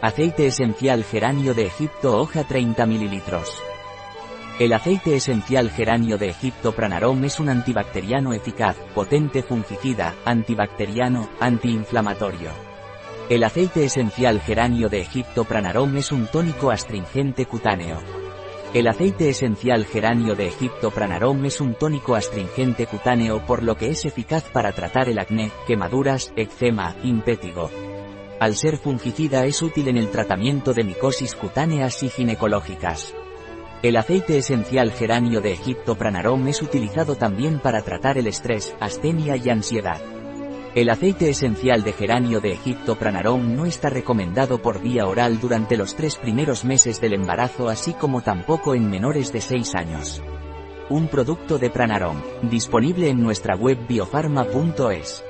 Aceite esencial geranio de Egipto hoja 30 ml. El aceite esencial geranio de Egipto Pranarom es un antibacteriano eficaz, potente fungicida, antibacteriano, antiinflamatorio. El aceite esencial geranio de Egipto Pranarom es un tónico astringente cutáneo. El aceite esencial geranio de Egipto Pranarom es un tónico astringente cutáneo por lo que es eficaz para tratar el acné, quemaduras, eczema, impétigo. Al ser fungicida es útil en el tratamiento de micosis cutáneas y ginecológicas. El aceite esencial geranio de Egipto Pranarom es utilizado también para tratar el estrés, astenia y ansiedad. El aceite esencial de geranio de Egipto Pranarom no está recomendado por vía oral durante los tres primeros meses del embarazo así como tampoco en menores de 6 años. Un producto de Pranarom, disponible en nuestra web biofarma.es.